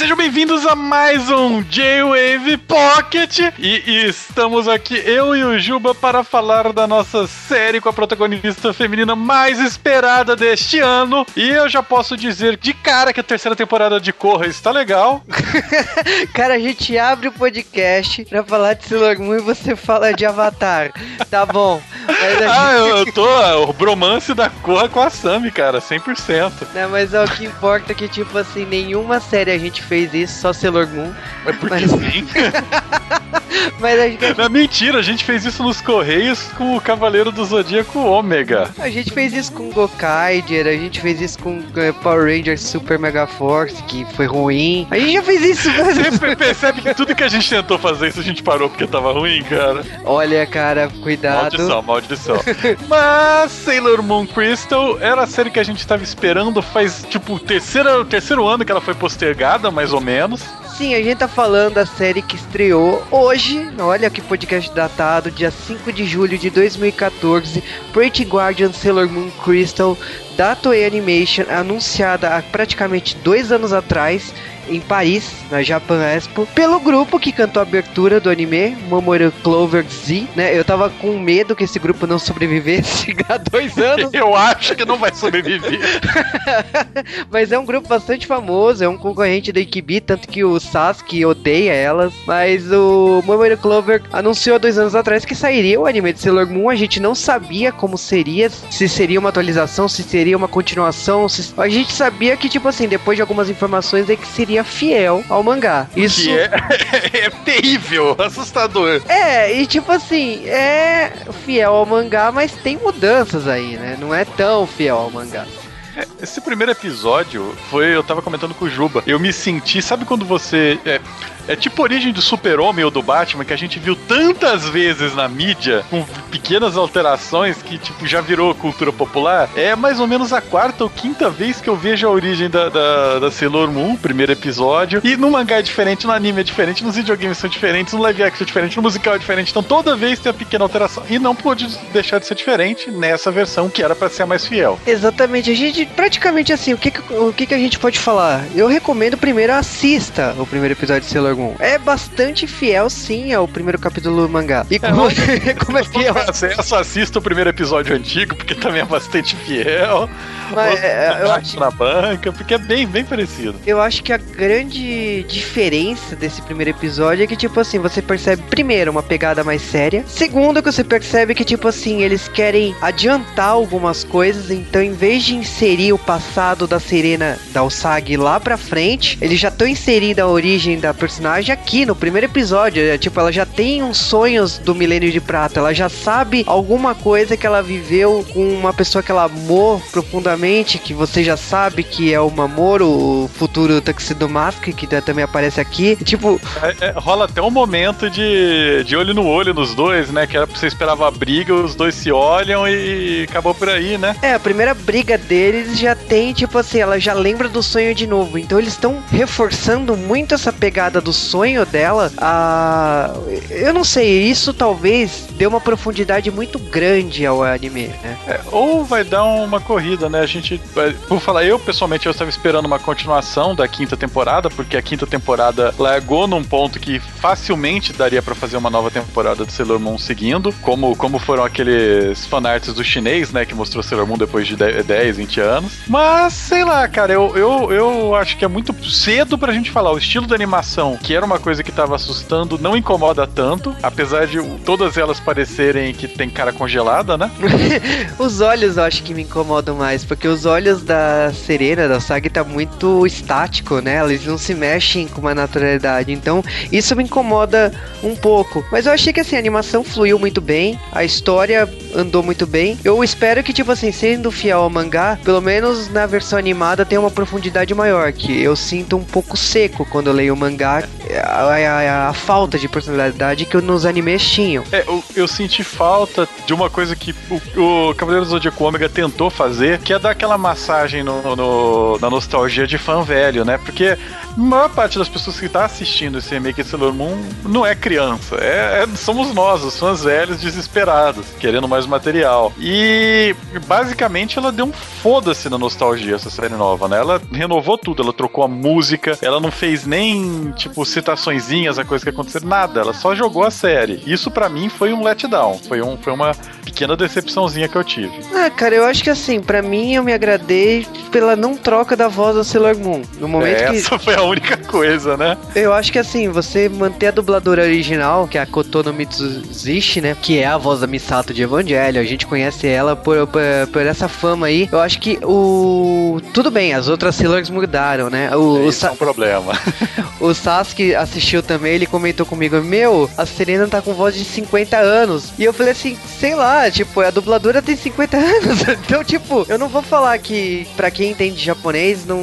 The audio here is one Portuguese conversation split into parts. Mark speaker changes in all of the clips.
Speaker 1: Sejam bem-vindos a mais um J-Wave Pocket. E, e estamos aqui, eu e o Juba, para falar da nossa série com a protagonista feminina mais esperada deste ano. E eu já posso dizer de cara que a terceira temporada de Corra está legal.
Speaker 2: Cara, a gente abre o podcast pra falar de Sailor Moon e você fala de Avatar. Tá bom.
Speaker 1: Ah,
Speaker 2: gente-
Speaker 1: eu, eu tô. O bromance da Corra com a Sami, cara, 100%.
Speaker 2: Não, mas é o que importa é que, tipo assim, nenhuma série a gente fez isso, só Sailor Moon.
Speaker 1: É porque
Speaker 2: Mas-
Speaker 1: sim.
Speaker 2: Mas a gente,
Speaker 1: Não, mentira, a gente fez isso nos Correios com o Cavaleiro do Zodíaco Ômega.
Speaker 2: a gente fez isso com Gokaiger, a gente fez isso com eh, Power Rangers Super Mega Force, que foi ruim. A gente já fez isso,
Speaker 1: Você
Speaker 2: mas...
Speaker 1: per- percebe que tudo que a gente tentou fazer isso a gente parou porque tava ruim, cara.
Speaker 2: Olha, cara, cuidado.
Speaker 1: Maldição, maldição. Mas Sailor Moon Crystal era a série que a gente tava esperando faz, tipo, o terceiro, o terceiro ano que ela foi postergada, mais ou menos.
Speaker 2: Sim, a gente tá falando da série que estreou hoje. Olha que podcast datado, dia 5 de julho de 2014. Pretty Guardian Sailor Moon Crystal da Toei Animation, anunciada há praticamente dois anos atrás. Em Paris, na Japan Expo, pelo grupo que cantou a abertura do anime, Mamoru Clover Z, né? Eu tava com medo que esse grupo não sobrevivesse há dois anos,
Speaker 1: Eu acho que não vai sobreviver.
Speaker 2: Mas é um grupo bastante famoso, é um concorrente da Ikibi, tanto que o Sasuke odeia elas. Mas o Mamoru Clover anunciou há dois anos atrás que sairia o anime de Sailor Moon. A gente não sabia como seria, se seria uma atualização, se seria uma continuação. se- A gente sabia que, tipo assim, depois de algumas informações, é que seria fiel ao mangá. Isso
Speaker 1: Que é, é terrível, assustador.
Speaker 2: é, e tipo assim, é fiel ao mangá, mas tem mudanças aí, né? Não é tão fiel ao mangá.
Speaker 1: Esse primeiro episódio foi. Eu tava comentando com o Juba. Eu me senti. Sabe quando você. É, é tipo a origem do Super-Homem ou do Batman, que a gente viu tantas vezes na mídia, com pequenas alterações, que tipo já virou cultura popular. É mais ou menos a quarta ou quinta vez que eu vejo a origem da, da, da Sailor Moon, primeiro episódio. E no mangá é diferente, no anime é diferente, nos videogames são diferentes, no live action é diferente, no musical é diferente. Então toda vez tem uma pequena alteração. E não pôde deixar de ser diferente nessa versão que era pra ser a mais fiel.
Speaker 2: Exatamente, a gente praticamente assim, o que o que que a gente pode falar? Eu recomendo primeiro assista o primeiro episódio de Sailor Moon. É bastante fiel sim ao primeiro capítulo do mangá. E como, como é fiel,
Speaker 1: acesso, assista o primeiro episódio antigo, porque também é bastante fiel.
Speaker 2: Mas, é, eu acho-
Speaker 1: na banca, porque é bem, bem parecido.
Speaker 2: eu acho que a grande diferença desse primeiro episódio é que, tipo assim, você percebe, primeiro, uma pegada mais séria. Segundo, que você percebe que, tipo assim, eles querem adiantar algumas coisas. Então, em vez de inserir o passado da Serena, da Usagi lá pra frente, eles já estão inserindo a origem da personagem aqui no primeiro episódio. É, tipo, ela já tem uns sonhos do Milênio de Prata. Ela já sabe alguma coisa que ela viveu com uma pessoa que ela amou profundamente, que você já sabe que é o Mamoru, o futuro Tuxedo Mask, que tá- também aparece aqui. E, tipo,
Speaker 1: É, é, rola até um momento de, de olho no olho nos dois, né? Que era pra você esperava a briga, os dois se olham e acabou por aí, né?
Speaker 2: é, a primeira briga deles já tem, tipo assim, ela já lembra do sonho de novo. Então eles estão reforçando muito essa pegada do sonho dela. A... Eu não sei, isso talvez dê uma profundidade muito grande ao anime, né?
Speaker 1: É, ou vai dar uma corrida, né? Gente. Por falar, eu pessoalmente eu estava esperando uma continuação da quinta temporada, porque a quinta temporada largou num ponto que facilmente daria pra fazer uma nova temporada de Sailor Moon seguindo, como, como foram aqueles fanarts do chinês, né? Que mostrou Sailor Moon depois de 10, 10, 20 anos. Mas, sei lá, cara, eu, eu, eu acho que é muito cedo pra gente falar. O estilo da animação, que era uma coisa que tava assustando, não incomoda tanto, apesar de todas elas parecerem que tem cara congelada, né?
Speaker 2: Os olhos eu acho que me incomodam mais, porque os olhos da Serena, da Sag, tá muito estático, né? Eles não se mexem com uma naturalidade. Então, isso me incomoda um pouco. Mas eu achei que assim, a animação fluiu muito bem, a história andou muito bem. Eu espero que, tipo assim, sendo fiel ao mangá, pelo menos na versão animada tenha uma profundidade maior. Que eu sinto um pouco seco quando eu leio o mangá, a, a- a falta de personalidade que nos animes tinham.
Speaker 1: É, eu, eu senti falta de uma coisa que o, o Cavaleiro do Zodíaco Ômega tentou fazer, que é dar aquela massagem no, no- na nostalgia de fã velho, né? Porque maior parte das pessoas que tá assistindo esse remake de Sailor Moon não é criança. É, é, somos nós, os fãs velhos desesperados, querendo mais material. E basicamente ela deu um foda-se na nostalgia, essa série nova, né? Ela renovou tudo, ela trocou a música, ela não fez nem, tipo, citaçõezinhas a coisa que aconteceu, nada. Ela só jogou a série. Isso para mim foi um letdown, foi, um, foi uma pequena decepçãozinha que eu tive.
Speaker 2: Ah, cara, eu acho que assim, para mim eu me agradei pela não troca da voz da Sailor Moon. No momento
Speaker 1: é,
Speaker 2: que.
Speaker 1: Essa foi a única coisa, né?
Speaker 2: Eu acho que assim, você manter a dubladora original, que é a Kotono Mitsuzishi, né? Que é a voz da Misato de Evangelho, a gente conhece ela por, por, por, essa fama aí. Eu acho que o. Tudo bem, as outras Sailors mudaram, né?
Speaker 1: O, Esse o é um problema.
Speaker 2: o Sasuke assistiu também, ele comentou comigo: Meu, a Serena tá com voz de 50 anos. E eu falei assim, sei lá, tipo, a dubladora tem 50 anos. Então, tipo, eu não vou falar que para quem entende japonês não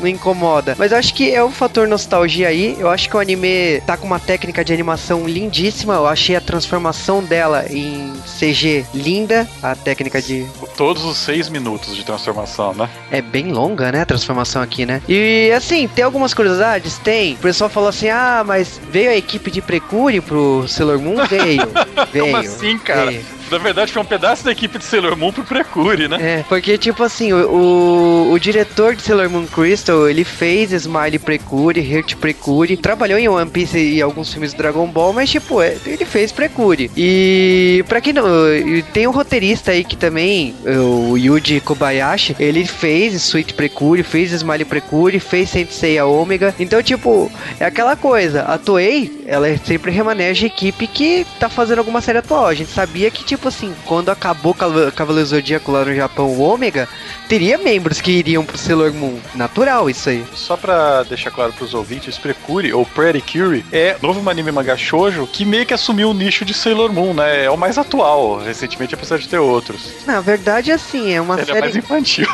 Speaker 2: não incomoda. Mas eu acho que é um fator nostalgia aí. Eu acho que o anime tá com uma técnica de animação lindíssima. Eu achei a transformação dela em CG linda. A técnica de.
Speaker 1: Todos os seis minutos de transformação, né?
Speaker 2: É bem longa, né? A transformação aqui, né? E assim, tem algumas curiosidades? Tem. O pessoal falou assim: ah, mas veio a equipe de Precure pro Sailor Moon? Veio. veio.
Speaker 1: Como assim, cara? Veio. Na verdade, foi um pedaço da equipe de Sailor Moon pro Precure, né?
Speaker 2: É, porque, tipo assim, o, o, o diretor de Sailor Moon Crystal, ele fez Smile Precure, Heart Precure, trabalhou em One Piece e alguns filmes do Dragon Ball, mas, tipo, é, ele fez Precure. E, pra quem não... Tem um roteirista aí que também, o Yuji Kobayashi, ele fez Sweet Precure, fez Smile Precure, fez Sensei a Omega. Então, tipo, é aquela coisa, a Toei, ela sempre remaneja a equipe que tá fazendo alguma série atual. A gente sabia que, tipo, tipo assim, quando acabou Cavaleiro Zodíaco lá no Japão, o Ômega, teria membros que iriam pro Sailor Moon. Natural isso aí.
Speaker 1: Só pra deixar claro pros ouvintes, Precure, ou Pretty Curie, é novo anime mangá shoujo que meio que assumiu o nicho de Sailor Moon, né? É o mais atual, recentemente, apesar de ter outros.
Speaker 2: Na verdade, assim, é uma
Speaker 1: Ele
Speaker 2: série... é
Speaker 1: mais infantil.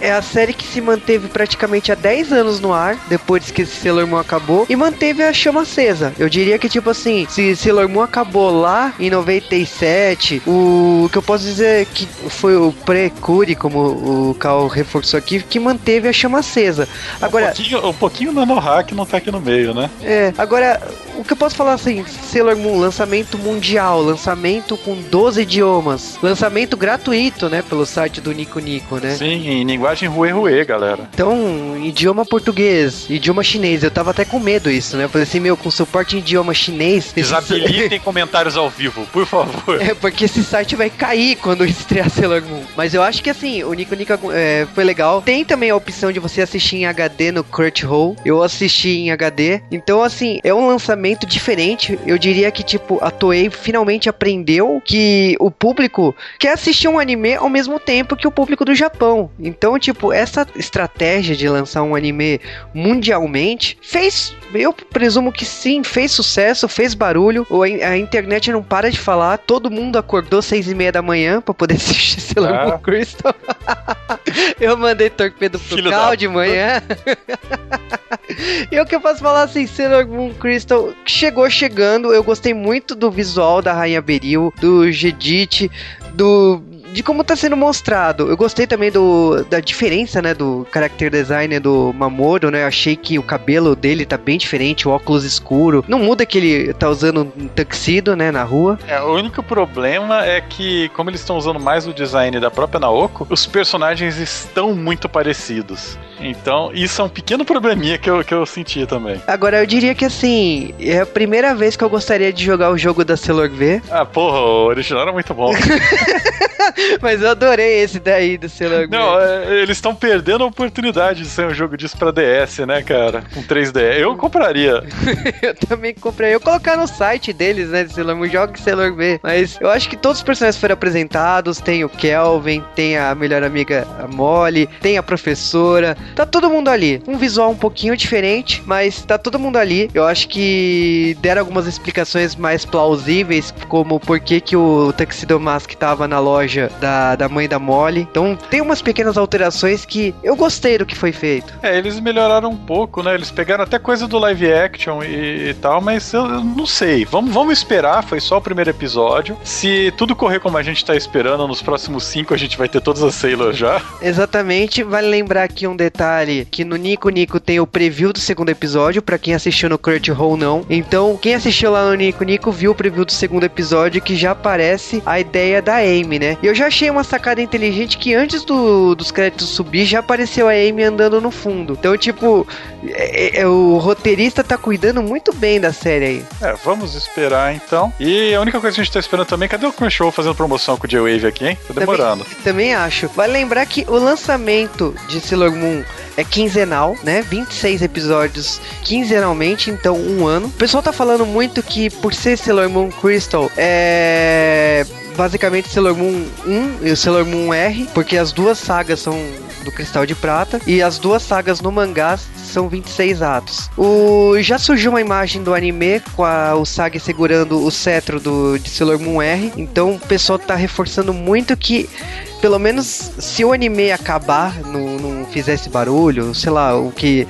Speaker 2: É a série que se manteve praticamente há 10 anos no ar, depois que Sailor Moon acabou, e manteve a chama acesa. Eu diria que, tipo assim, se Sailor Moon acabou lá em 97, o que eu posso dizer é que foi o Precure, como o Cal reforçou aqui, que manteve a chama acesa. Agora,
Speaker 1: um pouquinho, um pouquinho Nanohack não tá aqui no meio, né?
Speaker 2: É, agora, o que eu posso falar assim, Sailor Moon, lançamento mundial, lançamento com 12 idiomas, lançamento gratuito, né, pelo site do Nico Nico, né?
Speaker 1: Sim, em linguagem Rue, galera.
Speaker 2: Então, idioma português, idioma chinês, eu tava até com medo isso, né? Eu falei assim, meu, com suporte em idioma chinês...
Speaker 1: Desabilitem comentários ao vivo, por favor.
Speaker 2: É, porque esse site vai cair quando estrear Sailor Moon. Mas eu acho que assim, o Nico Nico é, foi legal. Tem também a opção de você assistir em HD no Crunchyroll. Eu assisti em HD. Então, assim, é um lançamento diferente. Eu diria que, tipo, a Toei finalmente aprendeu que o público quer assistir um anime ao mesmo tempo que o público do Japão. Então, então, tipo, essa estratégia de lançar um anime mundialmente fez, eu presumo que sim, fez sucesso, fez barulho. A internet não para de falar, todo mundo acordou seis e meia da manhã pra poder assistir Sailor ah. Moon Crystal. eu mandei torpedo pro Filho Cal de manhã. e o que eu posso falar assim, Sailor Moon Crystal chegou chegando, eu gostei muito do visual da Rainha Beril, do Gedit, do de como tá sendo mostrado. Eu gostei também do, da diferença, né, do character design do Mamoru, né? Eu achei que o cabelo dele tá bem diferente, o óculos escuro. Não muda que ele tá usando um tuxedo, né, na rua.
Speaker 1: É, o único problema é que, como eles estão usando mais o design da própria Naoko, os personagens estão muito parecidos. Então, isso é um pequeno probleminha que eu, que eu senti também.
Speaker 2: Agora, eu diria que assim, é a primeira vez que eu gostaria de jogar o jogo da Sailor V.
Speaker 1: Ah, porra, o original era muito bom.
Speaker 2: Mas eu adorei esse daí do Sailor
Speaker 1: Não, é, eles estão perdendo a oportunidade de ser um jogo disso pra DS, né, cara? Com 3D. Eu compraria.
Speaker 2: eu também compraria. Eu colocar no site deles, né, de Sailor Moon, joga Sailor V. Mas eu acho que todos os personagens foram apresentados. Tem o Kelvin, tem a melhor amiga a Molly, tem a professora. Tá todo mundo ali. Um visual um pouquinho diferente, mas tá todo mundo ali. Eu acho que deram algumas explicações mais plausíveis, como por que, que o Tuxedo Mask tava na loja da, da mãe da Molly. Então tem umas pequenas alterações que eu gostei do que foi feito.
Speaker 1: É, eles melhoraram um pouco, né? Eles pegaram até coisa do live action e, e tal, mas eu, eu, não sei. Vamos, vamos esperar, foi só o primeiro episódio. Se tudo correr como a gente tá esperando, nos próximos cinco a gente vai ter todas as Sailors já.
Speaker 2: Exatamente. Vale lembrar aqui um detalhe: que no Nico Nico tem o preview do segundo episódio, para quem assistiu no Kurt Hole não. Então, quem assistiu lá no Nico Nico viu o preview do segundo episódio que já aparece a ideia da Amy, né? E eu já achei uma sacada inteligente que antes do, dos créditos subir já apareceu a Amy andando no fundo. Então, tipo, é, é, o roteirista tá cuidando muito bem da série aí.
Speaker 1: É, vamos esperar então. E a única coisa que a gente tá esperando também, cadê o Crunchyroll fazendo promoção com o J-Wave aqui, hein? Tá demorando.
Speaker 2: Também, também acho. Vale lembrar que o lançamento de Sailor Moon é quinzenal, né? 26 episódios quinzenalmente, então um ano. O pessoal tá falando muito que por ser Sailor Moon Crystal, é basicamente Sailor Moon 1 e Sailor Moon R, porque as duas sagas são do Cristal de Prata e as duas sagas no mangá são 26 atos. O já surgiu uma imagem do anime com a, o Sag segurando o cetro do de Sailor Moon R, então o pessoal tá reforçando muito que pelo menos se o anime acabar, não, não fizesse barulho, sei lá, o que.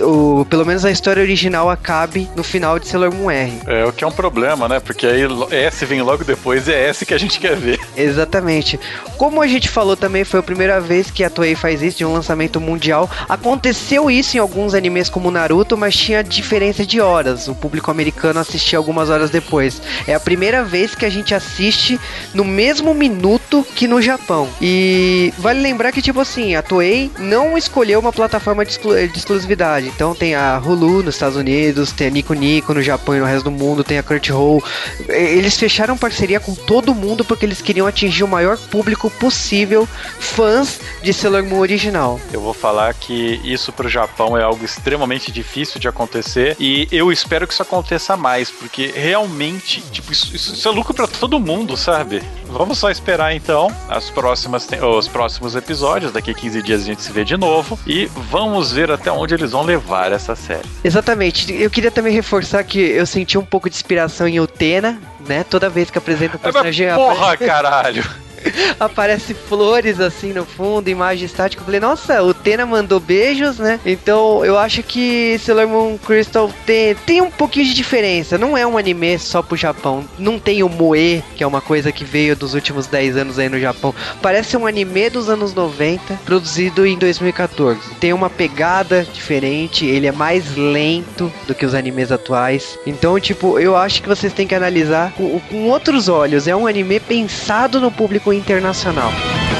Speaker 2: O, pelo menos a história original acabe no final de Sailor Moon R.
Speaker 1: É, o que é um problema, né? Porque aí S vem logo depois e é S que a gente quer ver.
Speaker 2: Exatamente. Como a gente falou também, foi a primeira vez que a Toei faz isso de um lançamento mundial. Aconteceu isso em alguns animes como Naruto, mas tinha diferença de horas. O público americano assistia algumas horas depois. É a primeira vez que a gente assiste no mesmo minuto que no Japão. E vale lembrar que, tipo assim, a Toei não escolheu uma plataforma de, exclu de exclusividade. Então tem a Hulu nos Estados Unidos, tem a Nico Nico no Japão e no resto do mundo, tem a Crunchyroll. Eles fecharam parceria com todo mundo porque eles queriam atingir o maior público possível, fãs de Sailor Moon original.
Speaker 1: Eu vou falar que isso pro Japão é algo extremamente difícil de acontecer e eu espero que isso aconteça mais, porque realmente, tipo, isso, isso é lucro para todo mundo, sabe? Vamos só esperar então as próximas, os próximos episódios. Daqui a 15 dias a gente se vê de novo e vamos ver até onde eles vão levar essa série.
Speaker 2: Exatamente. Eu queria também reforçar que eu senti um pouco de inspiração em Utena, né? Toda vez que apresento o personagem.
Speaker 1: Porra, caralho!
Speaker 2: aparece flores assim no fundo, imagem estática. Eu falei, nossa, o Tena mandou beijos, né? Então eu acho que Sailor Moon Crystal tem, tem um pouquinho de diferença. Não é um anime só pro Japão. Não tem o Moe, que é uma coisa que veio dos últimos 10 anos aí no Japão. Parece um anime dos anos 90, produzido em 2014. Tem uma pegada diferente, ele é mais lento do que os animes atuais. Então, tipo, eu acho que vocês têm que analisar com, com outros olhos. É um anime pensado no público internacional.